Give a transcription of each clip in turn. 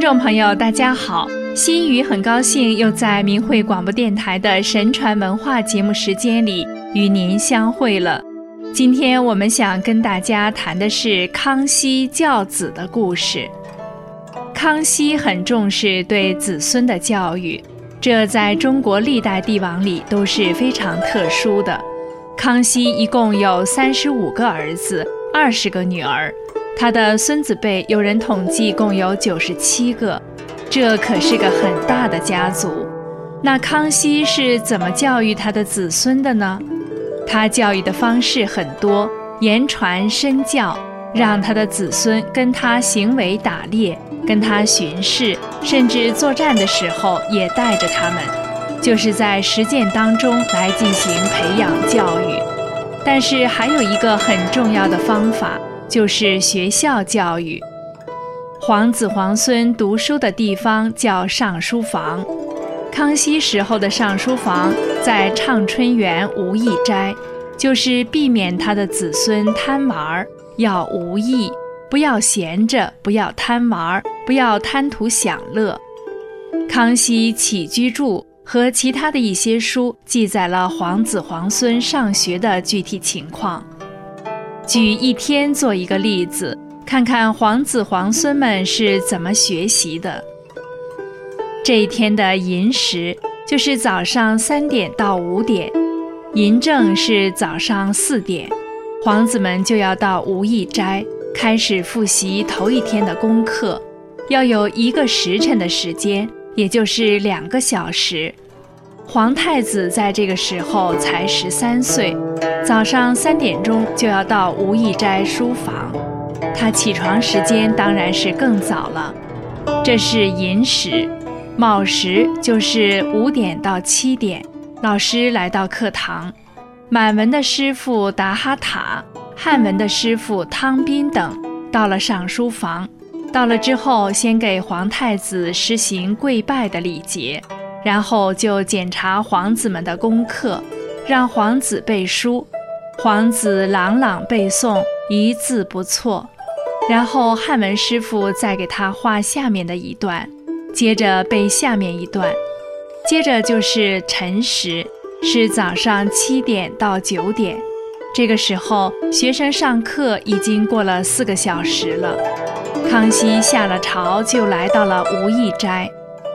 听众朋友，大家好！新宇很高兴又在明慧广播电台的神传文化节目时间里与您相会了。今天我们想跟大家谈的是康熙教子的故事。康熙很重视对子孙的教育，这在中国历代帝王里都是非常特殊的。康熙一共有三十五个儿子，二十个女儿。他的孙子辈有人统计共有九十七个，这可是个很大的家族。那康熙是怎么教育他的子孙的呢？他教育的方式很多，言传身教，让他的子孙跟他行为打猎，跟他巡视，甚至作战的时候也带着他们，就是在实践当中来进行培养教育。但是还有一个很重要的方法。就是学校教育，皇子皇孙读书的地方叫上书房。康熙时候的上书房在畅春园无意斋，就是避免他的子孙贪玩，要无意，不要闲着，不要贪玩，不要贪图享乐。康熙起居注和其他的一些书记载了皇子皇孙上学的具体情况。举一天做一个例子，看看皇子皇孙们是怎么学习的。这一天的寅时就是早上三点到五点，寅正是早上四点，皇子们就要到无义斋开始复习头一天的功课，要有一个时辰的时间，也就是两个小时。皇太子在这个时候才十三岁，早上三点钟就要到无意斋书房，他起床时间当然是更早了。这是寅时，卯时就是五点到七点，老师来到课堂，满文的师傅达哈塔、汉文的师傅汤斌等到了上书房，到了之后先给皇太子施行跪拜的礼节。然后就检查皇子们的功课，让皇子背书，皇子朗朗背诵，一字不错。然后汉文师傅再给他画下面的一段，接着背下面一段，接着就是晨时，是早上七点到九点。这个时候学生上课已经过了四个小时了。康熙下了朝，就来到了无义斋。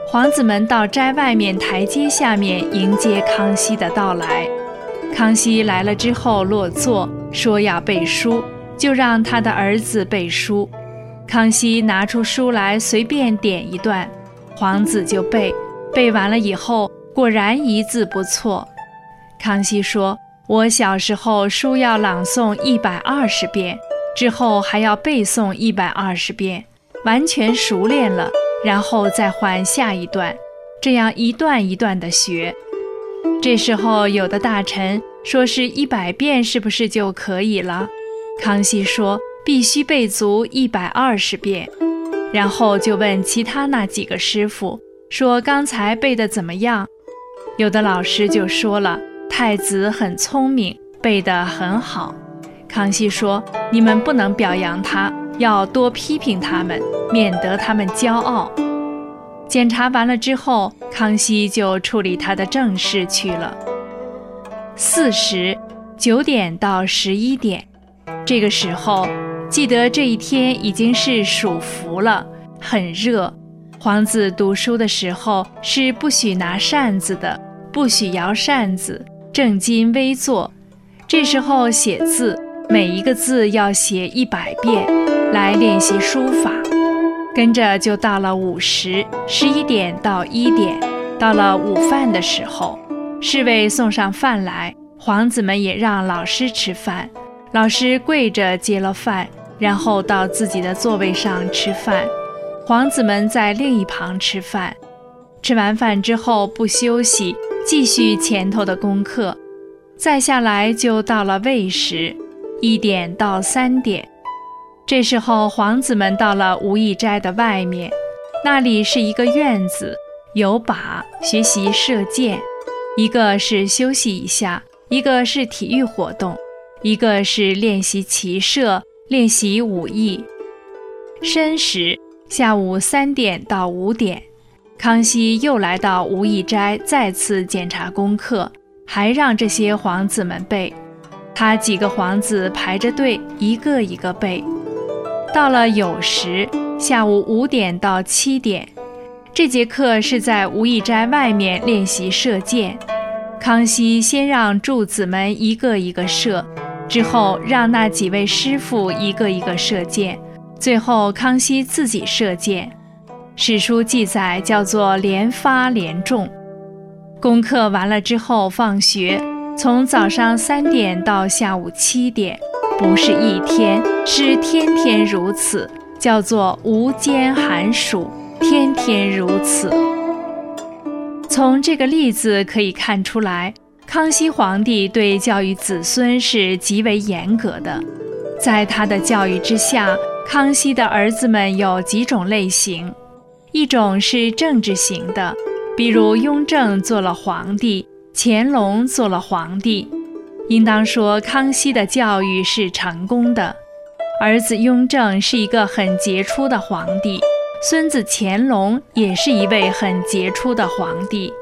皇子们到斋外面台阶下面迎接康熙的到来。康熙来了之后落座，说要背书，就让他的儿子背书。康熙拿出书来，随便点一段，皇子就背。背完了以后，果然一字不错。康熙说：“我小时候书要朗诵一百二十遍，之后还要背诵一百二十遍，完全熟练了。”然后再换下一段，这样一段一段的学。这时候有的大臣说是一百遍是不是就可以了？康熙说必须背足一百二十遍。然后就问其他那几个师傅说刚才背的怎么样？有的老师就说了太子很聪明，背得很好。康熙说你们不能表扬他。要多批评他们，免得他们骄傲。检查完了之后，康熙就处理他的正事去了。四时，九点到十一点，这个时候，记得这一天已经是暑伏了，很热。皇子读书的时候是不许拿扇子的，不许摇扇子，正襟危坐。这时候写字，每一个字要写一百遍。来练习书法，跟着就到了午时，十一点到一点，到了午饭的时候，侍卫送上饭来，皇子们也让老师吃饭，老师跪着接了饭，然后到自己的座位上吃饭，皇子们在另一旁吃饭，吃完饭之后不休息，继续前头的功课，再下来就到了未时，一点到三点。这时候，皇子们到了无义斋的外面，那里是一个院子，有靶，学习射箭；一个是休息一下，一个是体育活动，一个是练习骑射，练习武艺。申时下午三点到五点，康熙又来到无义斋，再次检查功课，还让这些皇子们背。他几个皇子排着队，一个一个背。到了酉时，下午五点到七点，这节课是在无义斋外面练习射箭。康熙先让柱子们一个一个射，之后让那几位师傅一个一个射箭，最后康熙自己射箭。史书记载叫做连发连中。功课完了之后放学，从早上三点到下午七点。不是一天，是天天如此，叫做无间寒暑，天天如此。从这个例子可以看出来，康熙皇帝对教育子孙是极为严格的。在他的教育之下，康熙的儿子们有几种类型：一种是政治型的，比如雍正做了皇帝，乾隆做了皇帝。应当说，康熙的教育是成功的。儿子雍正是一个很杰出的皇帝，孙子乾隆也是一位很杰出的皇帝。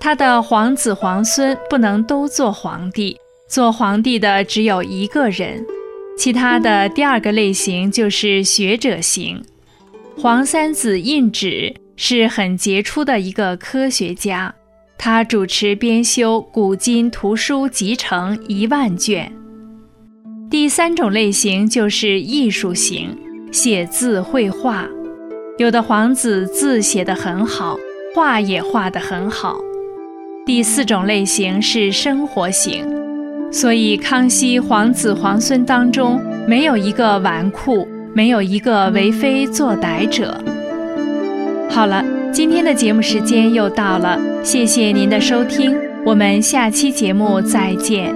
他的皇子皇孙不能都做皇帝，做皇帝的只有一个人。其他的第二个类型就是学者型。皇三子胤祉是很杰出的一个科学家。他主持编修古今图书集成一万卷。第三种类型就是艺术型，写字绘画。有的皇子字写得很好，画也画得很好。第四种类型是生活型，所以康熙皇子皇孙当中没有一个纨绔，没有一个为非作歹者。好了。今天的节目时间又到了，谢谢您的收听，我们下期节目再见。